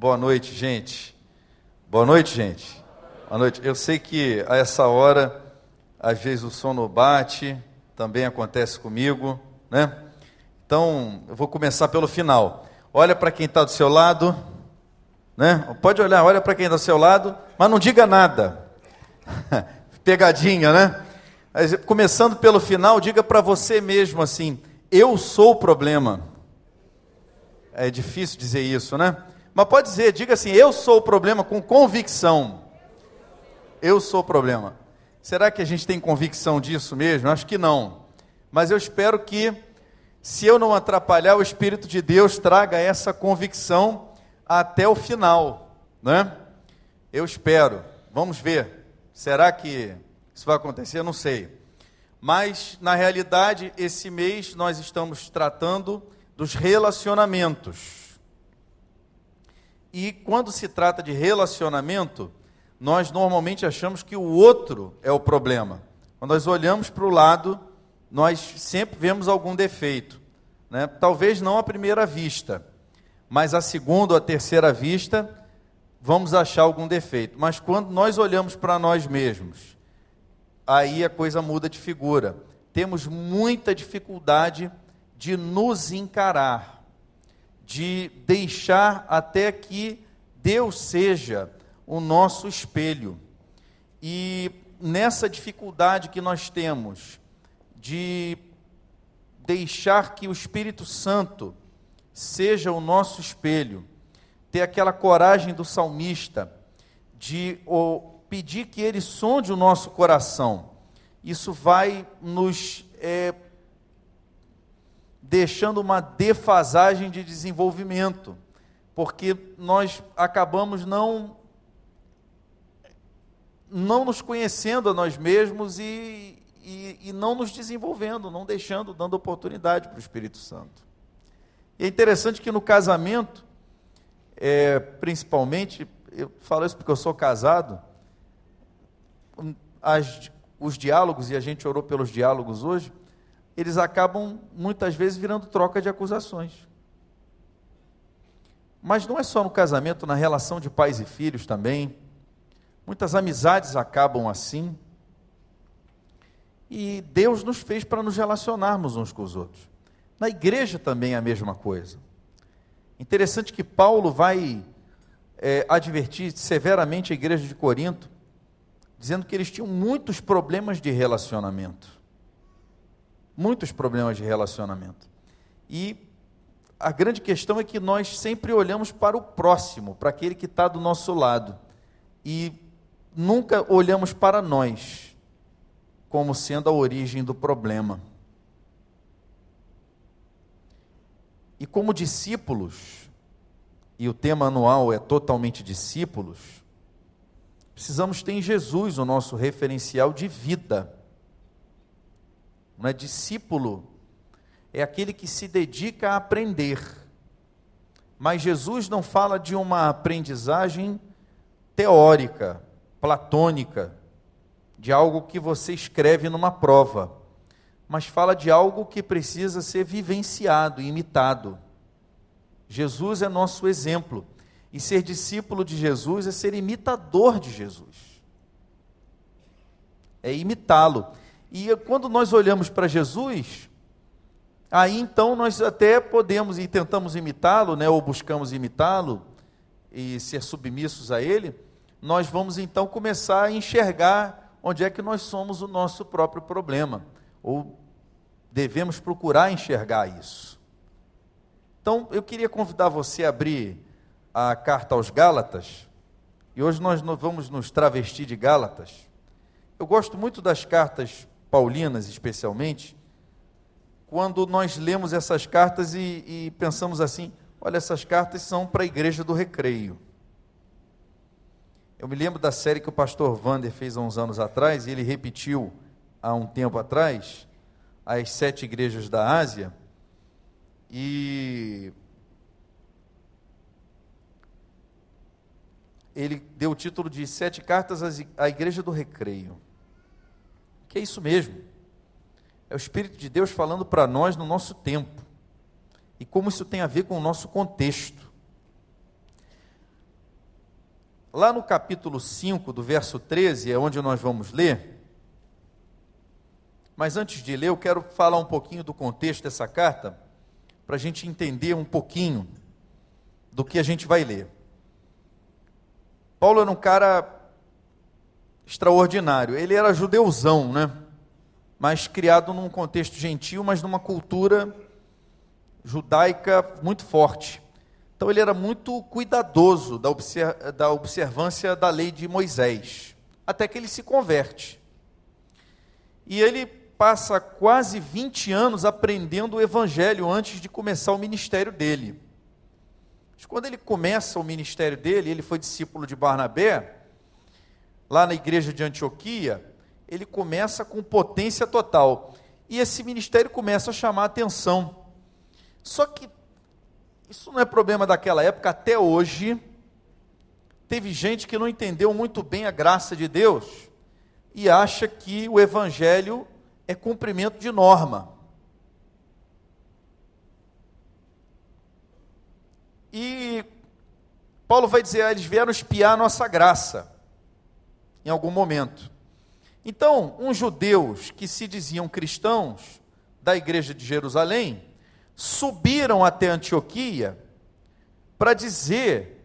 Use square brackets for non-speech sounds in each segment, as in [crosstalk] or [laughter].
Boa noite, gente. Boa noite, gente. Boa noite. Eu sei que a essa hora, às vezes o sono bate, também acontece comigo, né? Então, eu vou começar pelo final. Olha para quem está do seu lado, né? Pode olhar, olha para quem está do seu lado, mas não diga nada. [laughs] Pegadinha, né? Mas, começando pelo final, diga para você mesmo assim: eu sou o problema. É difícil dizer isso, né? Mas pode dizer, diga assim: eu sou o problema com convicção. Eu sou o problema. Será que a gente tem convicção disso mesmo? Acho que não. Mas eu espero que, se eu não atrapalhar, o Espírito de Deus traga essa convicção até o final, né? Eu espero. Vamos ver. Será que isso vai acontecer? Eu não sei. Mas, na realidade, esse mês nós estamos tratando dos relacionamentos. E quando se trata de relacionamento, nós normalmente achamos que o outro é o problema. Quando nós olhamos para o lado, nós sempre vemos algum defeito. Né? Talvez não à primeira vista, mas à segunda ou à terceira vista, vamos achar algum defeito. Mas quando nós olhamos para nós mesmos, aí a coisa muda de figura. Temos muita dificuldade de nos encarar, de deixar até que Deus seja o nosso espelho. E nessa dificuldade que nós temos de deixar que o Espírito Santo seja o nosso espelho, ter aquela coragem do salmista de pedir que ele sonde o nosso coração, isso vai nos é, deixando uma defasagem de desenvolvimento, porque nós acabamos não não nos conhecendo a nós mesmos e, e, e não nos desenvolvendo, não deixando, dando oportunidade para o Espírito Santo. E é interessante que no casamento, é, principalmente, eu falo isso porque eu sou casado, as, os diálogos, e a gente orou pelos diálogos hoje, eles acabam muitas vezes virando troca de acusações. Mas não é só no casamento, na relação de pais e filhos também. Muitas amizades acabam assim. E Deus nos fez para nos relacionarmos uns com os outros. Na igreja também é a mesma coisa. Interessante que Paulo vai é, advertir severamente a igreja de Corinto, dizendo que eles tinham muitos problemas de relacionamento muitos problemas de relacionamento. E a grande questão é que nós sempre olhamos para o próximo, para aquele que está do nosso lado, e nunca olhamos para nós como sendo a origem do problema. E como discípulos, e o tema anual é totalmente discípulos, precisamos ter em Jesus o nosso referencial de vida não é discípulo, é aquele que se dedica a aprender. Mas Jesus não fala de uma aprendizagem teórica, platônica, de algo que você escreve numa prova, mas fala de algo que precisa ser vivenciado, imitado. Jesus é nosso exemplo, e ser discípulo de Jesus é ser imitador de Jesus, é imitá-lo. E quando nós olhamos para Jesus, aí então nós até podemos e tentamos imitá-lo, né, ou buscamos imitá-lo e ser submissos a ele, nós vamos então começar a enxergar onde é que nós somos o nosso próprio problema, ou devemos procurar enxergar isso. Então, eu queria convidar você a abrir a carta aos Gálatas, e hoje nós vamos nos travestir de Gálatas. Eu gosto muito das cartas paulinas especialmente, quando nós lemos essas cartas e, e pensamos assim: olha, essas cartas são para a igreja do recreio. Eu me lembro da série que o pastor Vander fez há uns anos atrás, e ele repetiu há um tempo atrás, as sete igrejas da Ásia, e ele deu o título de Sete Cartas à Igreja do Recreio que é isso mesmo. É o Espírito de Deus falando para nós no nosso tempo. E como isso tem a ver com o nosso contexto. lá no capítulo 5, do verso 13, é onde nós vamos ler. Mas antes de ler, eu quero falar um pouquinho do contexto dessa carta, para a gente entender um pouquinho do que a gente vai ler. Paulo era um cara extraordinário. Ele era judeuzão, né? Mas criado num contexto gentil, mas numa cultura judaica muito forte. Então ele era muito cuidadoso da, observ da observância da lei de Moisés, até que ele se converte. E ele passa quase 20 anos aprendendo o evangelho antes de começar o ministério dele. Mas quando ele começa o ministério dele, ele foi discípulo de Barnabé, lá na igreja de Antioquia, ele começa com potência total. E esse ministério começa a chamar atenção. Só que isso não é problema daquela época, até hoje. Teve gente que não entendeu muito bem a graça de Deus e acha que o evangelho é cumprimento de norma. E Paulo vai dizer, ah, eles vieram espiar a nossa graça em algum momento. Então, uns judeus que se diziam cristãos da igreja de Jerusalém subiram até Antioquia para dizer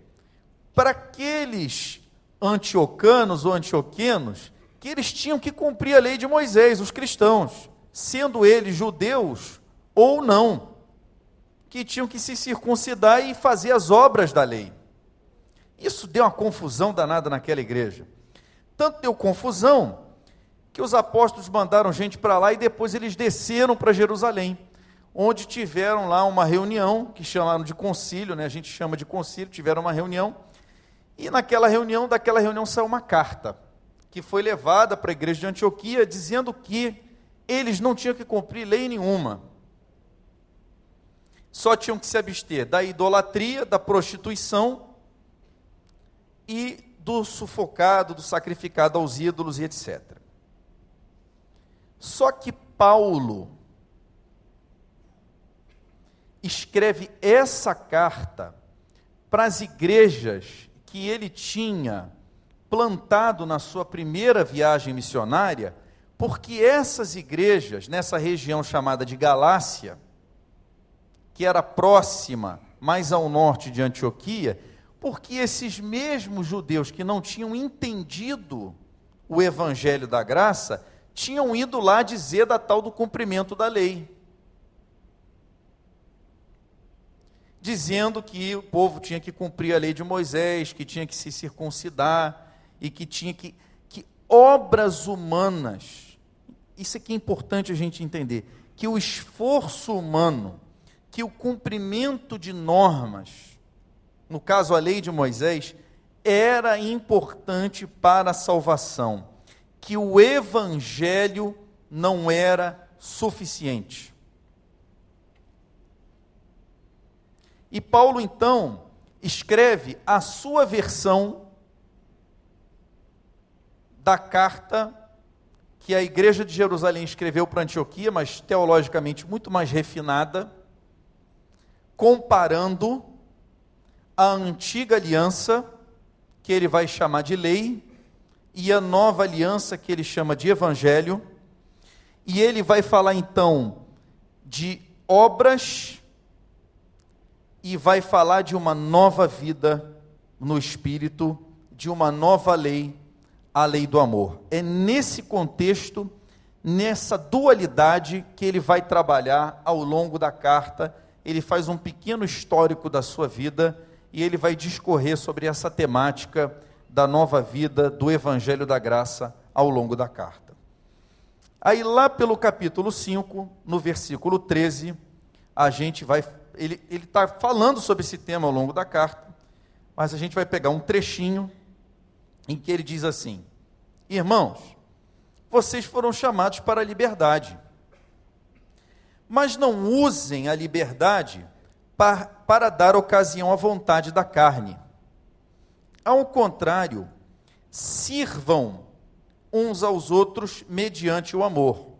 para aqueles antiocanos ou antioquenos que eles tinham que cumprir a lei de Moisés, os cristãos, sendo eles judeus ou não, que tinham que se circuncidar e fazer as obras da lei. Isso deu uma confusão danada naquela igreja. Tanto deu confusão que os apóstolos mandaram gente para lá e depois eles desceram para Jerusalém, onde tiveram lá uma reunião, que chamaram de concílio, né? a gente chama de concílio, tiveram uma reunião, e naquela reunião, daquela reunião saiu uma carta, que foi levada para a igreja de Antioquia, dizendo que eles não tinham que cumprir lei nenhuma, só tinham que se abster da idolatria, da prostituição e do sufocado, do sacrificado aos ídolos e etc. Só que Paulo escreve essa carta para as igrejas que ele tinha plantado na sua primeira viagem missionária, porque essas igrejas, nessa região chamada de Galácia, que era próxima, mais ao norte de Antioquia, porque esses mesmos judeus que não tinham entendido o evangelho da graça, tinham ido lá dizer da tal do cumprimento da lei. Dizendo que o povo tinha que cumprir a lei de Moisés, que tinha que se circuncidar e que tinha que que obras humanas. Isso aqui é importante a gente entender, que o esforço humano, que o cumprimento de normas no caso a lei de Moisés, era importante para a salvação, que o evangelho não era suficiente. E Paulo então escreve a sua versão da carta que a igreja de Jerusalém escreveu para Antioquia, mas teologicamente muito mais refinada, comparando a antiga aliança, que ele vai chamar de lei, e a nova aliança, que ele chama de evangelho. E ele vai falar então de obras e vai falar de uma nova vida no espírito, de uma nova lei, a lei do amor. É nesse contexto, nessa dualidade que ele vai trabalhar ao longo da carta. Ele faz um pequeno histórico da sua vida e ele vai discorrer sobre essa temática da nova vida, do Evangelho da Graça ao longo da carta. Aí, lá pelo capítulo 5, no versículo 13, a gente vai. Ele está falando sobre esse tema ao longo da carta, mas a gente vai pegar um trechinho em que ele diz assim: Irmãos, vocês foram chamados para a liberdade, mas não usem a liberdade para, para dar ocasião à vontade da carne. Ao contrário, sirvam uns aos outros mediante o amor.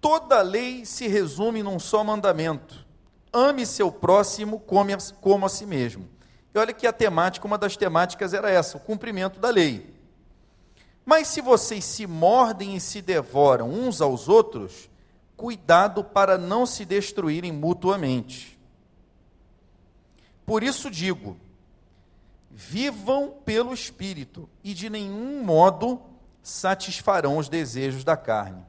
Toda a lei se resume num só mandamento: ame seu próximo como a, como a si mesmo. E olha que a temática, uma das temáticas era essa, o cumprimento da lei. Mas se vocês se mordem e se devoram uns aos outros, cuidado para não se destruírem mutuamente. Por isso digo: vivam pelo Espírito e de nenhum modo satisfarão os desejos da carne.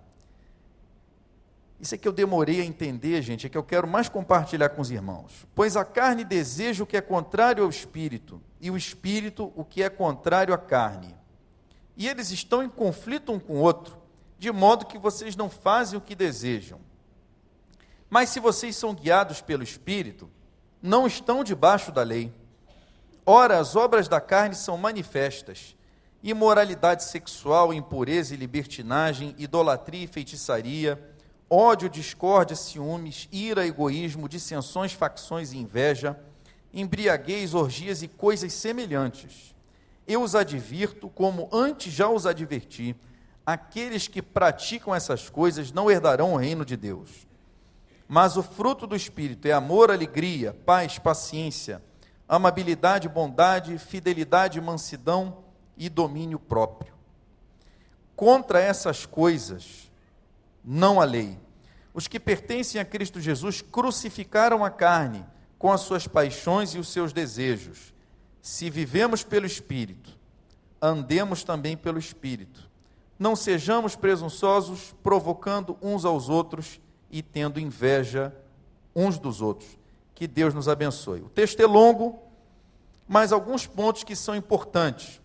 Isso é que eu demorei a entender, gente, é que eu quero mais compartilhar com os irmãos. Pois a carne deseja o que é contrário ao espírito, e o espírito o que é contrário à carne. E eles estão em conflito um com o outro, de modo que vocês não fazem o que desejam. Mas se vocês são guiados pelo espírito, não estão debaixo da lei. Ora, as obras da carne são manifestas: imoralidade sexual, impureza e libertinagem, idolatria e feitiçaria ódio, discórdia, ciúmes, ira, egoísmo, dissensões, facções e inveja, embriaguez, orgias e coisas semelhantes. Eu os advirto, como antes já os adverti, aqueles que praticam essas coisas não herdarão o reino de Deus. Mas o fruto do Espírito é amor, alegria, paz, paciência, amabilidade, bondade, fidelidade, mansidão e domínio próprio. Contra essas coisas, não a lei. Os que pertencem a Cristo Jesus crucificaram a carne com as suas paixões e os seus desejos. Se vivemos pelo Espírito, andemos também pelo Espírito. Não sejamos presunçosos, provocando uns aos outros e tendo inveja uns dos outros. Que Deus nos abençoe. O texto é longo, mas alguns pontos que são importantes.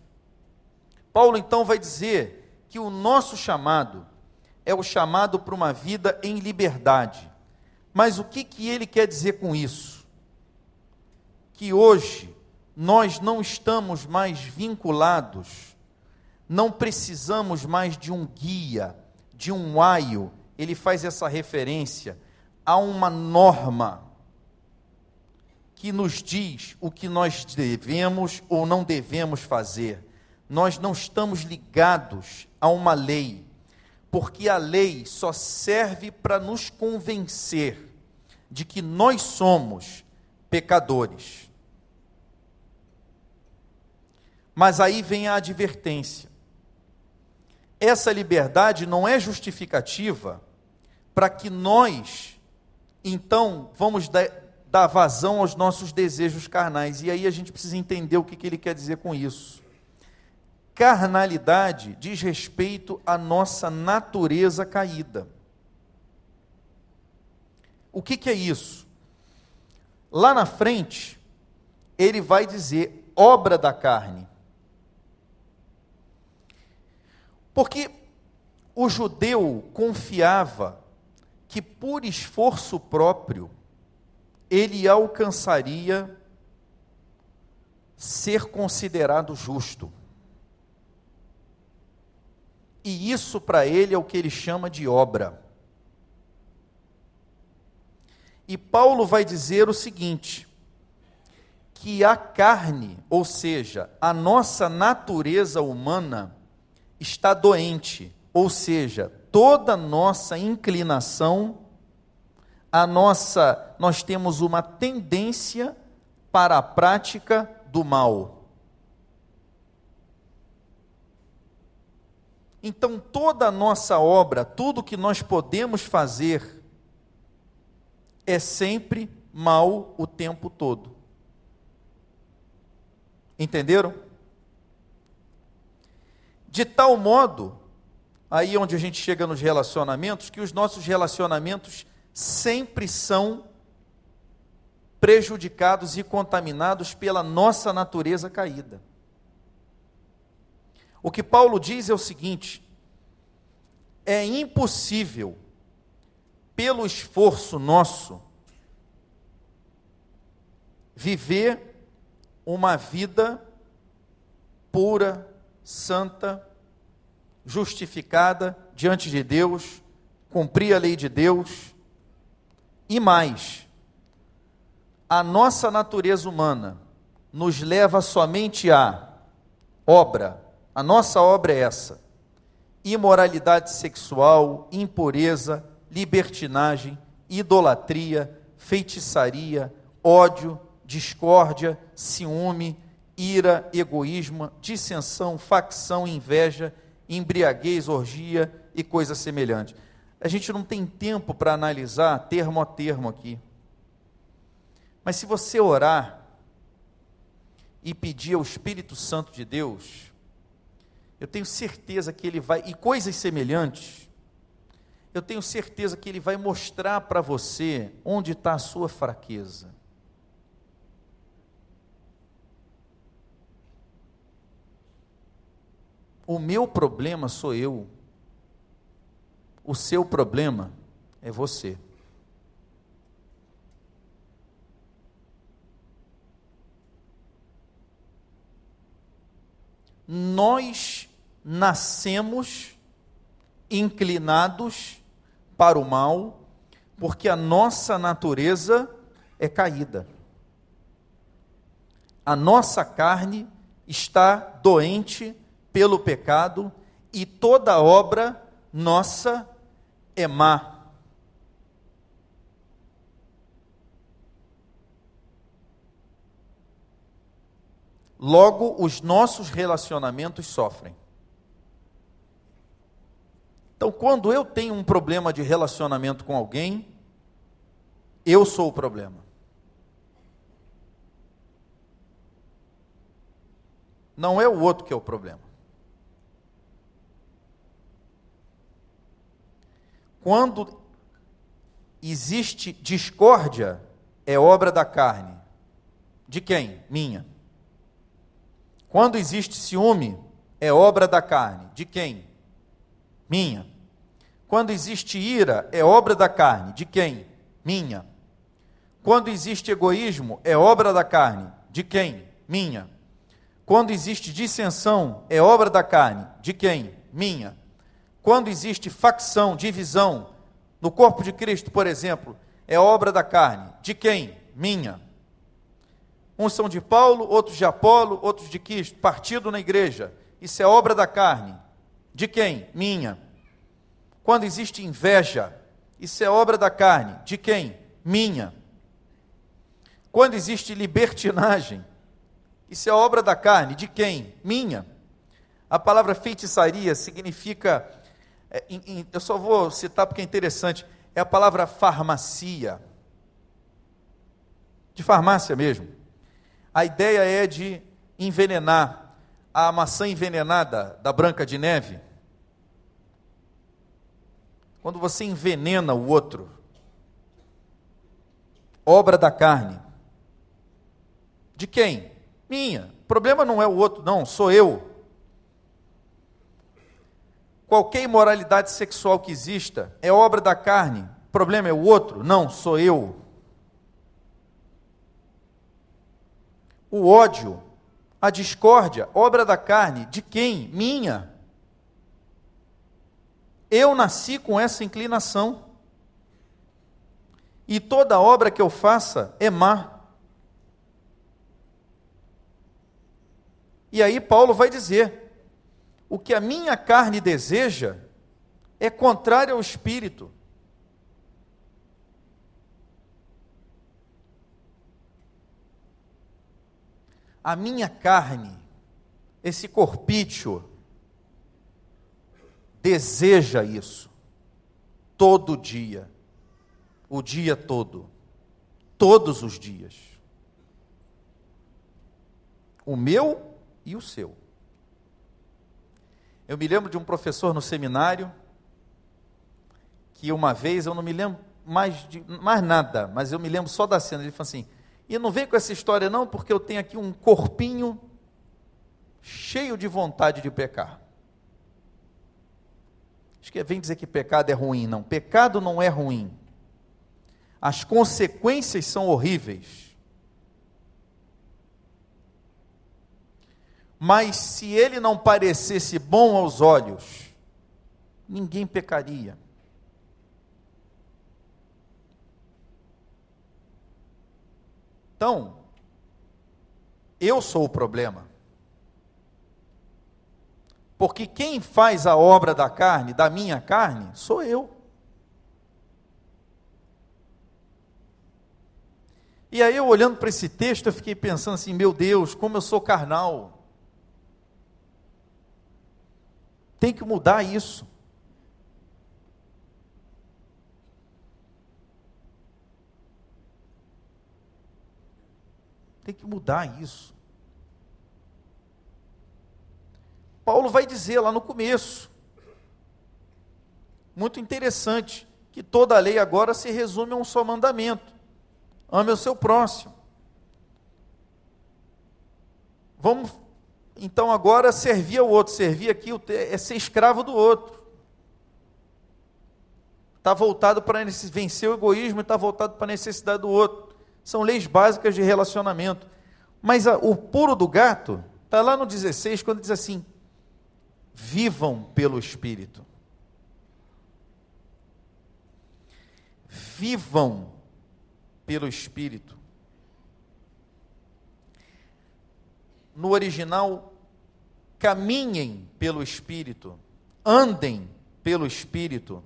Paulo então vai dizer que o nosso chamado é o chamado para uma vida em liberdade. Mas o que, que ele quer dizer com isso? Que hoje nós não estamos mais vinculados, não precisamos mais de um guia, de um aio. Ele faz essa referência a uma norma que nos diz o que nós devemos ou não devemos fazer. Nós não estamos ligados a uma lei porque a lei só serve para nos convencer de que nós somos pecadores. Mas aí vem a advertência. Essa liberdade não é justificativa para que nós, então, vamos dar vazão aos nossos desejos carnais. E aí a gente precisa entender o que, que ele quer dizer com isso carnalidade diz respeito à nossa natureza caída. O que, que é isso? Lá na frente, ele vai dizer obra da carne. Porque o judeu confiava que por esforço próprio ele alcançaria ser considerado justo. E isso para ele é o que ele chama de obra. E Paulo vai dizer o seguinte: que a carne, ou seja, a nossa natureza humana, está doente, ou seja, toda nossa inclinação, a nossa, nós temos uma tendência para a prática do mal. Então, toda a nossa obra, tudo que nós podemos fazer, é sempre mal o tempo todo. Entenderam? De tal modo, aí onde a gente chega nos relacionamentos, que os nossos relacionamentos sempre são prejudicados e contaminados pela nossa natureza caída. O que Paulo diz é o seguinte: é impossível, pelo esforço nosso, viver uma vida pura, santa, justificada diante de Deus, cumprir a lei de Deus e mais. A nossa natureza humana nos leva somente a obra, a nossa obra é essa: imoralidade sexual, impureza, libertinagem, idolatria, feitiçaria, ódio, discórdia, ciúme, ira, egoísmo, dissensão, facção, inveja, embriaguez, orgia e coisas semelhantes. A gente não tem tempo para analisar termo a termo aqui. Mas se você orar e pedir ao Espírito Santo de Deus, eu tenho certeza que ele vai, e coisas semelhantes, eu tenho certeza que ele vai mostrar para você onde está a sua fraqueza. O meu problema sou eu. O seu problema é você. Nós nascemos inclinados para o mal, porque a nossa natureza é caída. A nossa carne está doente pelo pecado e toda obra nossa é má. Logo, os nossos relacionamentos sofrem. Então, quando eu tenho um problema de relacionamento com alguém, eu sou o problema. Não é o outro que é o problema. Quando existe discórdia, é obra da carne. De quem? Minha. Quando existe ciúme, é obra da carne. De quem? Minha. Quando existe ira, é obra da carne. De quem? Minha. Quando existe egoísmo, é obra da carne. De quem? Minha. Quando existe dissensão, é obra da carne. De quem? Minha. Quando existe facção, divisão, no corpo de Cristo, por exemplo, é obra da carne. De quem? Minha. Uns são de Paulo, outros de Apolo, outros de Cristo. Partido na igreja. Isso é obra da carne. De quem? Minha. Quando existe inveja, isso é obra da carne. De quem? Minha. Quando existe libertinagem, isso é obra da carne. De quem? Minha. A palavra feitiçaria significa é, em, em, eu só vou citar porque é interessante, é a palavra farmácia. De farmácia mesmo. A ideia é de envenenar. A maçã envenenada da Branca de Neve. Quando você envenena o outro, obra da carne. De quem? Minha. O problema não é o outro, não, sou eu qualquer imoralidade sexual que exista é obra da carne. O problema é o outro? Não, sou eu. O ódio, a discórdia, obra da carne, de quem? Minha. Eu nasci com essa inclinação. E toda obra que eu faça é má. E aí Paulo vai dizer: o que a minha carne deseja é contrário ao espírito. A minha carne, esse corpício, deseja isso todo dia, o dia todo, todos os dias. O meu e o seu. Eu me lembro de um professor no seminário que uma vez, eu não me lembro mais de mais nada, mas eu me lembro só da cena. Ele falou assim: e não vem com essa história não, porque eu tenho aqui um corpinho cheio de vontade de pecar. Acho que vem dizer que pecado é ruim, não. Pecado não é ruim. As consequências são horríveis. Mas se ele não parecesse bom aos olhos, ninguém pecaria. Então, eu sou o problema. Porque quem faz a obra da carne, da minha carne, sou eu. E aí eu olhando para esse texto, eu fiquei pensando assim, meu Deus, como eu sou carnal. Tem que mudar isso. Tem que mudar isso. Paulo vai dizer lá no começo, muito interessante, que toda a lei agora se resume a um só mandamento: ame o seu próximo. Vamos então agora servir ao outro, servir aqui é ser escravo do outro. Está voltado para vencer o egoísmo e está voltado para a necessidade do outro. São leis básicas de relacionamento. Mas a, o puro do gato está lá no 16, quando diz assim: vivam pelo Espírito. Vivam pelo Espírito. No original, caminhem pelo Espírito, andem pelo Espírito.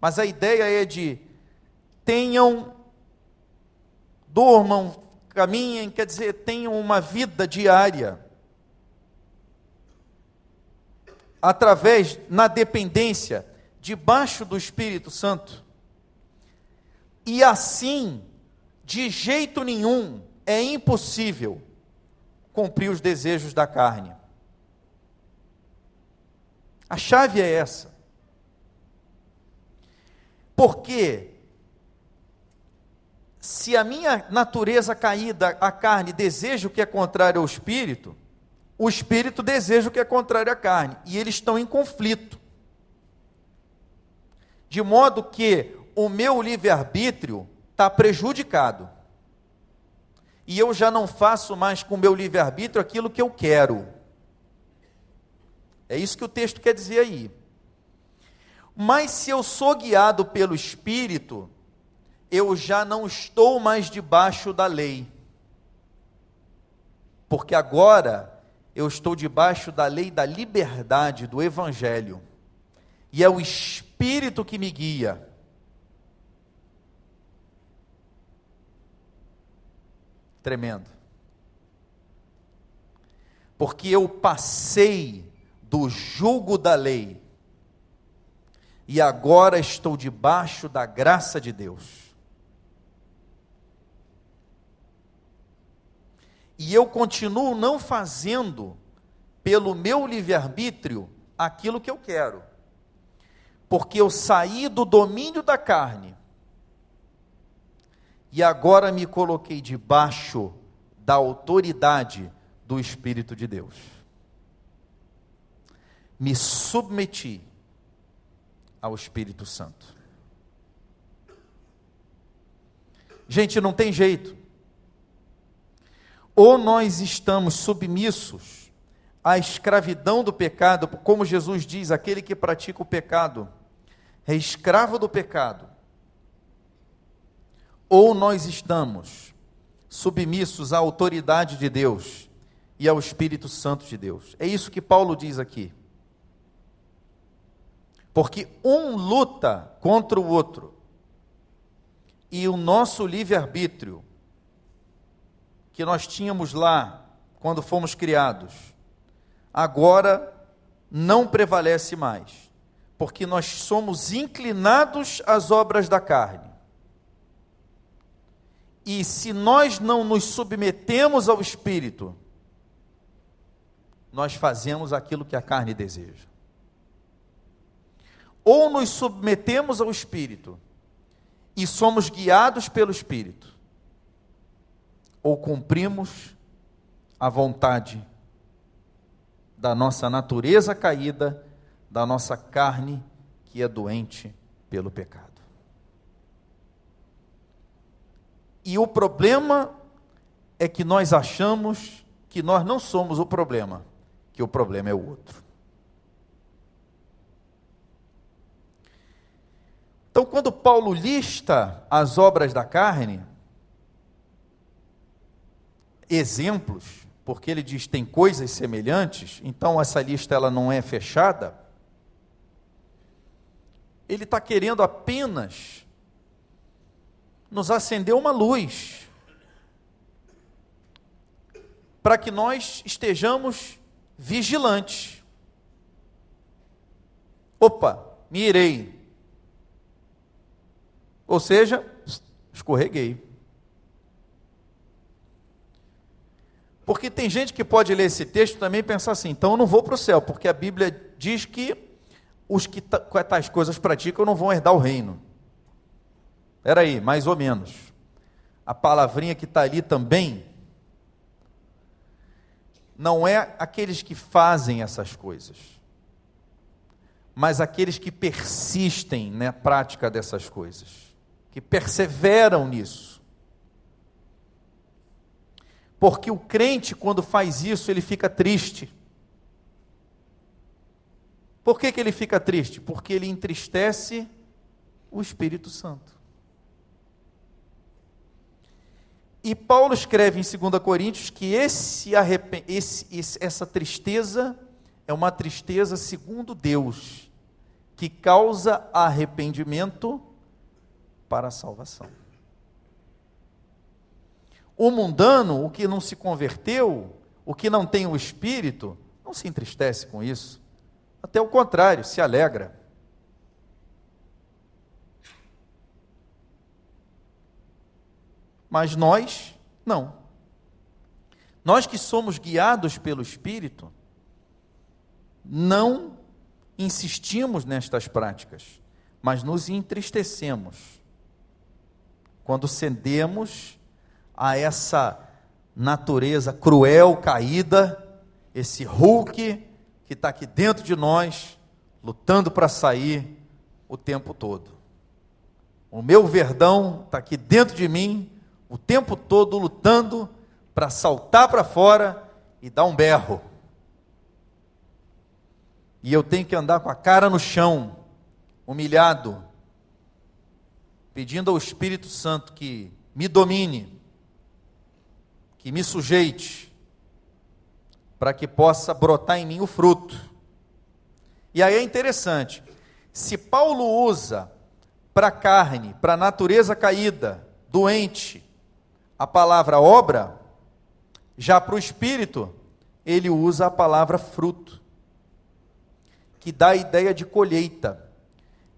Mas a ideia é de tenham durmam, caminhem, quer dizer, tenham uma vida diária. Através, na dependência, debaixo do Espírito Santo. E assim, de jeito nenhum, é impossível cumprir os desejos da carne. A chave é essa. Porque se a minha natureza caída, a carne, deseja o que é contrário ao espírito, o espírito deseja o que é contrário à carne, e eles estão em conflito. De modo que o meu livre-arbítrio está prejudicado. E eu já não faço mais com meu livre-arbítrio aquilo que eu quero. É isso que o texto quer dizer aí. Mas se eu sou guiado pelo Espírito, eu já não estou mais debaixo da lei. Porque agora eu estou debaixo da lei da liberdade, do Evangelho. E é o Espírito que me guia. Tremendo. Porque eu passei do jugo da lei e agora estou debaixo da graça de Deus. e eu continuo não fazendo pelo meu livre-arbítrio aquilo que eu quero, porque eu saí do domínio da carne e agora me coloquei debaixo da autoridade do Espírito de Deus. Me submeti ao Espírito Santo. Gente, não tem jeito ou nós estamos submissos à escravidão do pecado, como Jesus diz, aquele que pratica o pecado é escravo do pecado, ou nós estamos submissos à autoridade de Deus e ao Espírito Santo de Deus. É isso que Paulo diz aqui. Porque um luta contra o outro, e o nosso livre-arbítrio que nós tínhamos lá quando fomos criados, agora não prevalece mais, porque nós somos inclinados às obras da carne. E se nós não nos submetemos ao Espírito, nós fazemos aquilo que a carne deseja. Ou nos submetemos ao Espírito e somos guiados pelo Espírito, ou cumprimos a vontade da nossa natureza caída, da nossa carne que é doente pelo pecado. E o problema é que nós achamos que nós não somos o problema, que o problema é o outro. Então, quando Paulo lista as obras da carne, exemplos, porque ele diz tem coisas semelhantes, então essa lista ela não é fechada. Ele está querendo apenas nos acender uma luz para que nós estejamos vigilantes. Opa, me irei. Ou seja, escorreguei. Porque tem gente que pode ler esse texto também e pensar assim: então eu não vou para o céu, porque a Bíblia diz que os que tais coisas praticam não vão herdar o reino. Espera aí, mais ou menos. A palavrinha que está ali também não é aqueles que fazem essas coisas, mas aqueles que persistem na prática dessas coisas, que perseveram nisso. Porque o crente, quando faz isso, ele fica triste. Por que, que ele fica triste? Porque ele entristece o Espírito Santo. E Paulo escreve em 2 Coríntios que esse, esse, esse, essa tristeza é uma tristeza segundo Deus, que causa arrependimento para a salvação. O mundano, o que não se converteu, o que não tem o espírito, não se entristece com isso. Até o contrário, se alegra. Mas nós, não. Nós que somos guiados pelo Espírito, não insistimos nestas práticas, mas nos entristecemos quando cedemos a essa natureza cruel, caída, esse Hulk que está aqui dentro de nós, lutando para sair o tempo todo. O meu verdão está aqui dentro de mim, o tempo todo lutando para saltar para fora e dar um berro. E eu tenho que andar com a cara no chão, humilhado, pedindo ao Espírito Santo que me domine que me sujeite, para que possa brotar em mim o fruto. E aí é interessante, se Paulo usa para a carne, para a natureza caída, doente, a palavra obra, já para o espírito, ele usa a palavra fruto, que dá a ideia de colheita,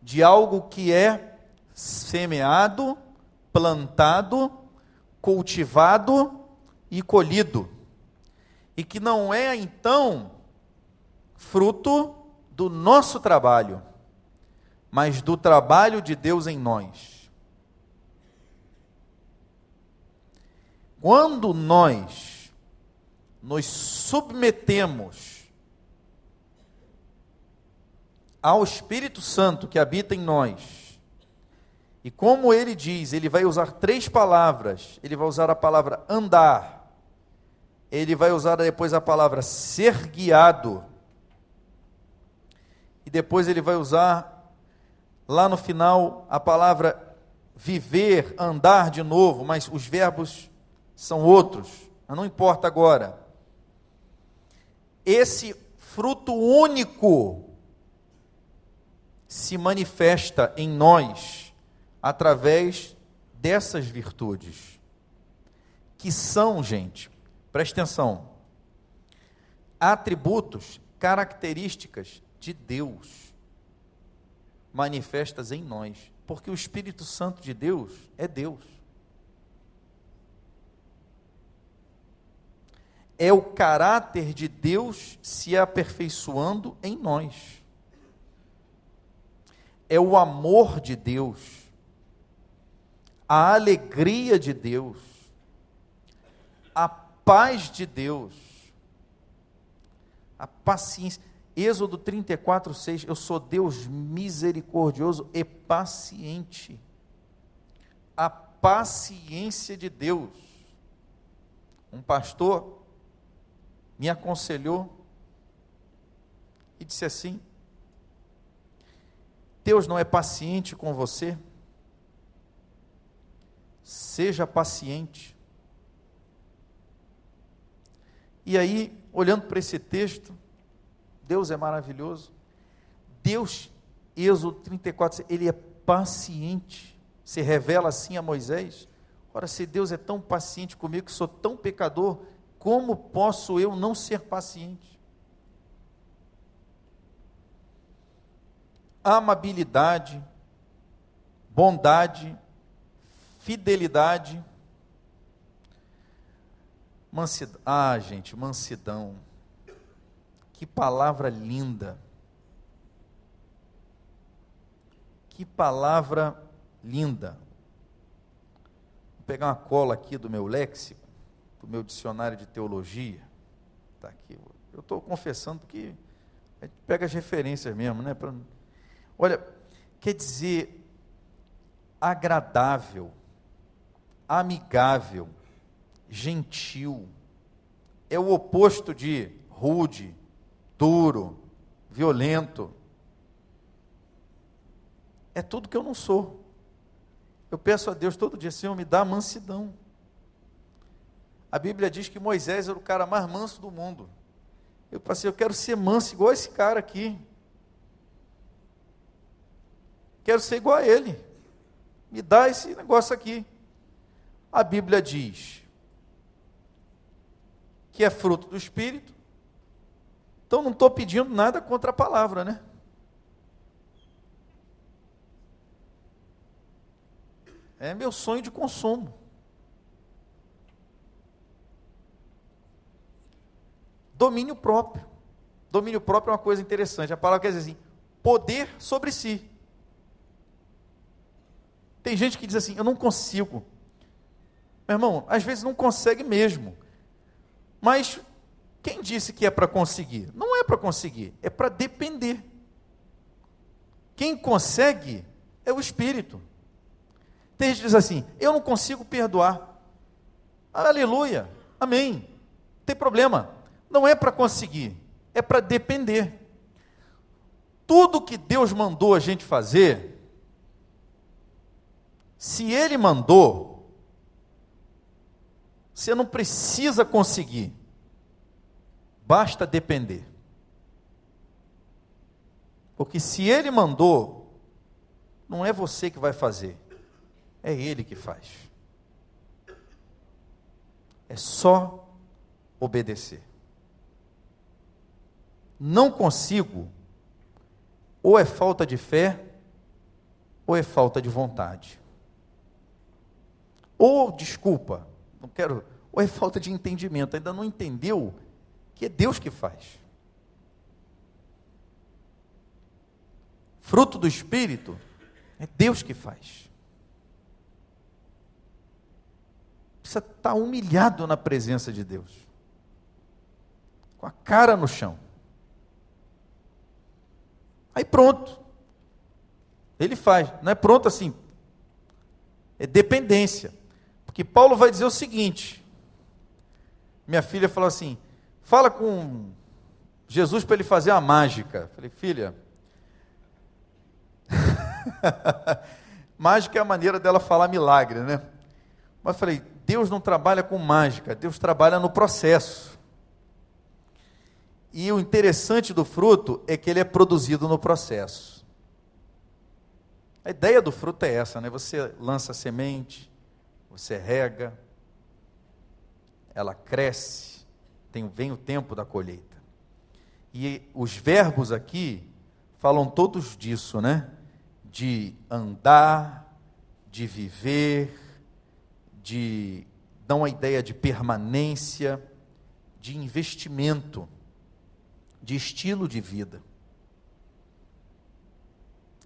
de algo que é semeado, plantado, cultivado e colhido, e que não é então fruto do nosso trabalho, mas do trabalho de Deus em nós. Quando nós nos submetemos ao Espírito Santo que habita em nós, e como ele diz, ele vai usar três palavras. Ele vai usar a palavra andar, ele vai usar depois a palavra ser guiado. E depois ele vai usar lá no final a palavra viver, andar de novo, mas os verbos são outros, mas não importa agora. Esse fruto único se manifesta em nós através dessas virtudes, que são, gente, Preste atenção. Atributos, características de Deus manifestas em nós, porque o Espírito Santo de Deus é Deus. É o caráter de Deus se aperfeiçoando em nós. É o amor de Deus, a alegria de Deus, a paz de Deus, a paciência. Êxodo 34, 6. Eu sou Deus misericordioso e paciente. A paciência de Deus. Um pastor me aconselhou e disse assim: Deus não é paciente com você? Seja paciente. E aí, olhando para esse texto, Deus é maravilhoso. Deus, Êxodo 34, ele é paciente. Se revela assim a Moisés. Ora, se Deus é tão paciente comigo, que sou tão pecador, como posso eu não ser paciente? Amabilidade, bondade, fidelidade, mansidão. Ah, gente, mansidão. Que palavra linda. Que palavra linda. Vou pegar uma cola aqui do meu léxico, do meu dicionário de teologia. Está aqui. Eu estou confessando que a gente pega as referências mesmo, né? Pra... Olha, quer dizer agradável, amigável, gentil. É o oposto de rude, duro, violento. É tudo que eu não sou. Eu peço a Deus todo dia, Senhor, me dá mansidão. A Bíblia diz que Moisés era o cara mais manso do mundo. Eu passei, eu quero ser manso igual esse cara aqui. Quero ser igual a ele. Me dá esse negócio aqui. A Bíblia diz que é fruto do Espírito. Então não estou pedindo nada contra a palavra, né? É meu sonho de consumo. Domínio próprio. Domínio próprio é uma coisa interessante. A palavra quer dizer assim: poder sobre si. Tem gente que diz assim: eu não consigo. Meu irmão, às vezes não consegue mesmo. Mas quem disse que é para conseguir? Não é para conseguir, é para depender. Quem consegue é o Espírito. Tem gente que diz assim: eu não consigo perdoar. Aleluia, amém. Não tem problema. Não é para conseguir, é para depender. Tudo que Deus mandou a gente fazer, se Ele mandou, você não precisa conseguir, basta depender. Porque se Ele mandou, não é você que vai fazer, é Ele que faz. É só obedecer. Não consigo, ou é falta de fé, ou é falta de vontade. Ou, desculpa, não quero, ou é falta de entendimento, ainda não entendeu que é Deus que faz. Fruto do Espírito é Deus que faz. Precisa estar humilhado na presença de Deus, com a cara no chão. Aí pronto. Ele faz. Não é pronto assim. É dependência. Porque Paulo vai dizer o seguinte: minha filha falou assim: fala com Jesus para ele fazer uma mágica. falei, filha, [laughs] mágica é a maneira dela falar milagre, né? Mas falei, Deus não trabalha com mágica, Deus trabalha no processo. E o interessante do fruto é que ele é produzido no processo. A ideia do fruto é essa, né? Você lança a semente, você rega, ela cresce, tem, vem o tempo da colheita. E os verbos aqui falam todos disso, né? De andar, de viver, de dão a ideia de permanência, de investimento, de estilo de vida.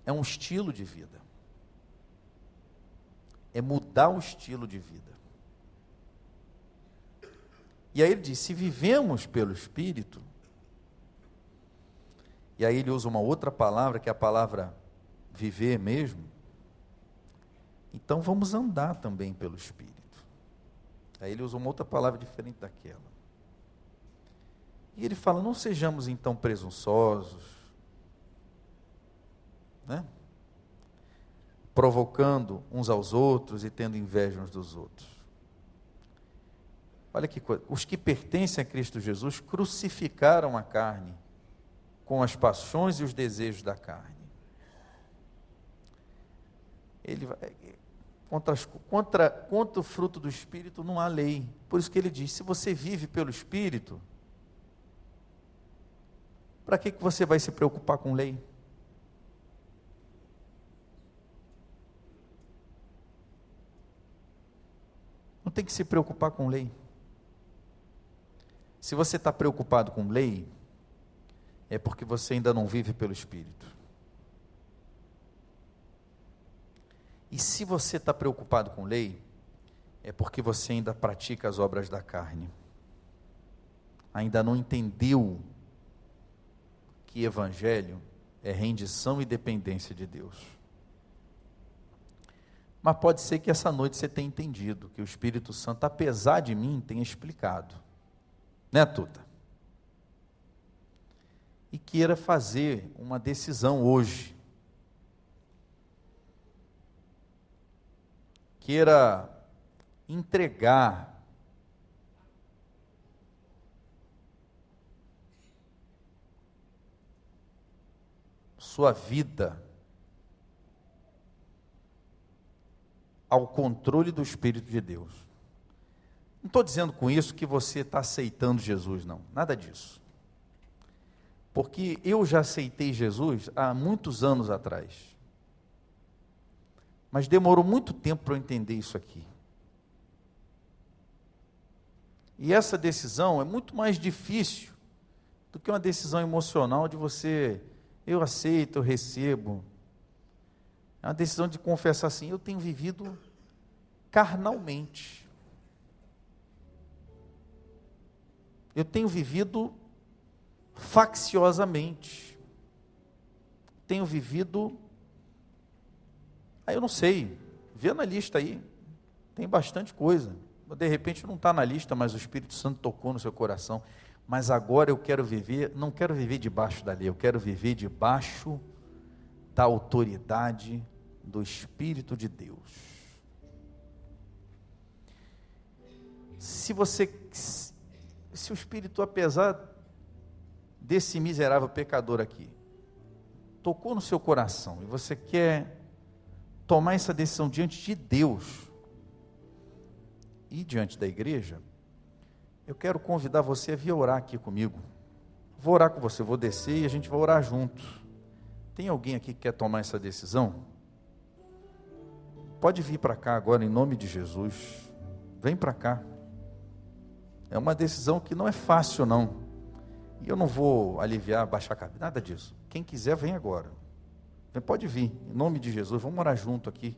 É um estilo de vida é mudar o estilo de vida. E aí ele diz: se vivemos pelo Espírito, e aí ele usa uma outra palavra, que é a palavra viver mesmo, então vamos andar também pelo Espírito. Aí ele usa uma outra palavra diferente daquela. E ele fala: não sejamos então presunçosos, né? provocando uns aos outros e tendo inveja uns dos outros. Olha que coisa, os que pertencem a Cristo Jesus crucificaram a carne com as paixões e os desejos da carne. Ele vai, contra, contra, contra o fruto do Espírito não há lei. Por isso que ele diz: se você vive pelo Espírito, para que, que você vai se preocupar com lei? Não tem que se preocupar com lei. Se você está preocupado com lei, é porque você ainda não vive pelo Espírito. E se você está preocupado com lei, é porque você ainda pratica as obras da carne. Ainda não entendeu que evangelho é rendição e dependência de Deus. Mas pode ser que essa noite você tenha entendido, que o Espírito Santo, apesar de mim, tenha explicado. Né, Tuta? E queira fazer uma decisão hoje. Queira entregar sua vida ao controle do Espírito de Deus. Não estou dizendo com isso que você está aceitando Jesus, não, nada disso. Porque eu já aceitei Jesus há muitos anos atrás. Mas demorou muito tempo para eu entender isso aqui. E essa decisão é muito mais difícil do que uma decisão emocional de você eu aceito, eu recebo. É uma decisão de confessar assim: eu tenho vivido carnalmente. Eu tenho vivido facciosamente. Tenho vivido. Aí eu não sei, vê na lista aí, tem bastante coisa. De repente não está na lista, mas o Espírito Santo tocou no seu coração mas agora eu quero viver, não quero viver debaixo da lei, eu quero viver debaixo da autoridade do Espírito de Deus. Se você, se o Espírito, apesar desse miserável pecador aqui, tocou no seu coração e você quer tomar essa decisão diante de Deus e diante da igreja, eu quero convidar você a vir orar aqui comigo. Vou orar com você, vou descer e a gente vai orar junto. Tem alguém aqui que quer tomar essa decisão? Pode vir para cá agora em nome de Jesus. Vem para cá. É uma decisão que não é fácil não. E eu não vou aliviar, baixar a cabeça, nada disso. Quem quiser, vem agora. Pode vir, em nome de Jesus. Vamos orar junto aqui.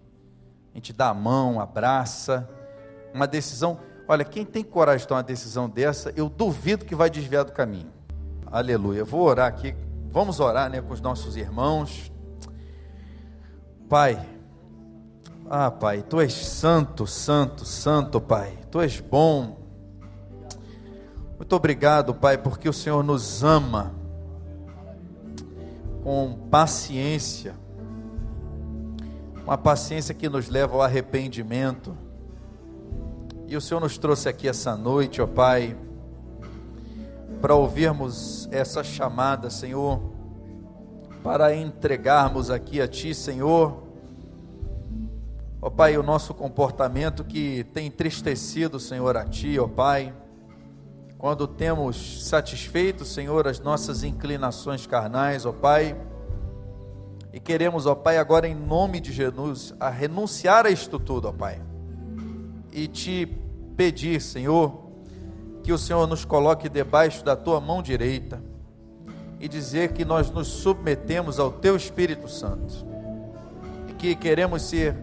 A gente dá a mão, abraça. Uma decisão Olha, quem tem coragem de tomar uma decisão dessa, eu duvido que vai desviar do caminho. Aleluia. Vou orar aqui. Vamos orar, né, com os nossos irmãos. Pai. Ah, Pai, tu és santo, santo, santo, Pai. Tu és bom. Muito obrigado, Pai, porque o Senhor nos ama com paciência. Uma paciência que nos leva ao arrependimento e o Senhor nos trouxe aqui essa noite, ó Pai, para ouvirmos essa chamada, Senhor, para entregarmos aqui a Ti, Senhor, ó Pai, o nosso comportamento que tem entristecido, Senhor, a Ti, ó Pai, quando temos satisfeito, Senhor, as nossas inclinações carnais, ó Pai, e queremos, ó Pai, agora em nome de Jesus, a renunciar a isto tudo, ó Pai e te pedir, Senhor, que o Senhor nos coloque debaixo da tua mão direita e dizer que nós nos submetemos ao teu Espírito Santo e que queremos ser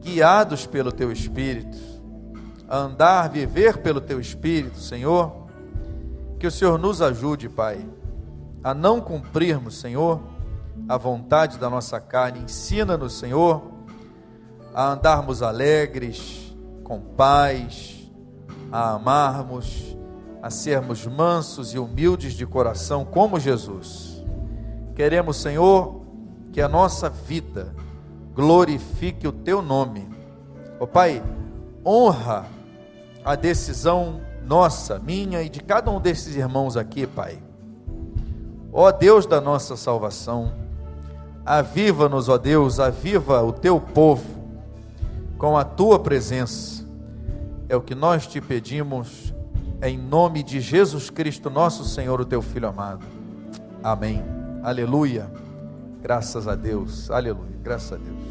guiados pelo teu Espírito, andar, viver pelo teu Espírito, Senhor. Que o Senhor nos ajude, Pai, a não cumprirmos, Senhor, a vontade da nossa carne. Ensina-nos, Senhor, a andarmos alegres, com paz, a amarmos, a sermos mansos e humildes de coração como Jesus. Queremos, Senhor, que a nossa vida glorifique o teu nome. Ó oh, Pai, honra a decisão nossa, minha e de cada um desses irmãos aqui, Pai. Ó Deus da nossa salvação, aviva-nos, ó Deus, aviva o teu povo com a tua presença. É o que nós te pedimos, em nome de Jesus Cristo, nosso Senhor, o teu Filho amado. Amém. Aleluia. Graças a Deus. Aleluia. Graças a Deus.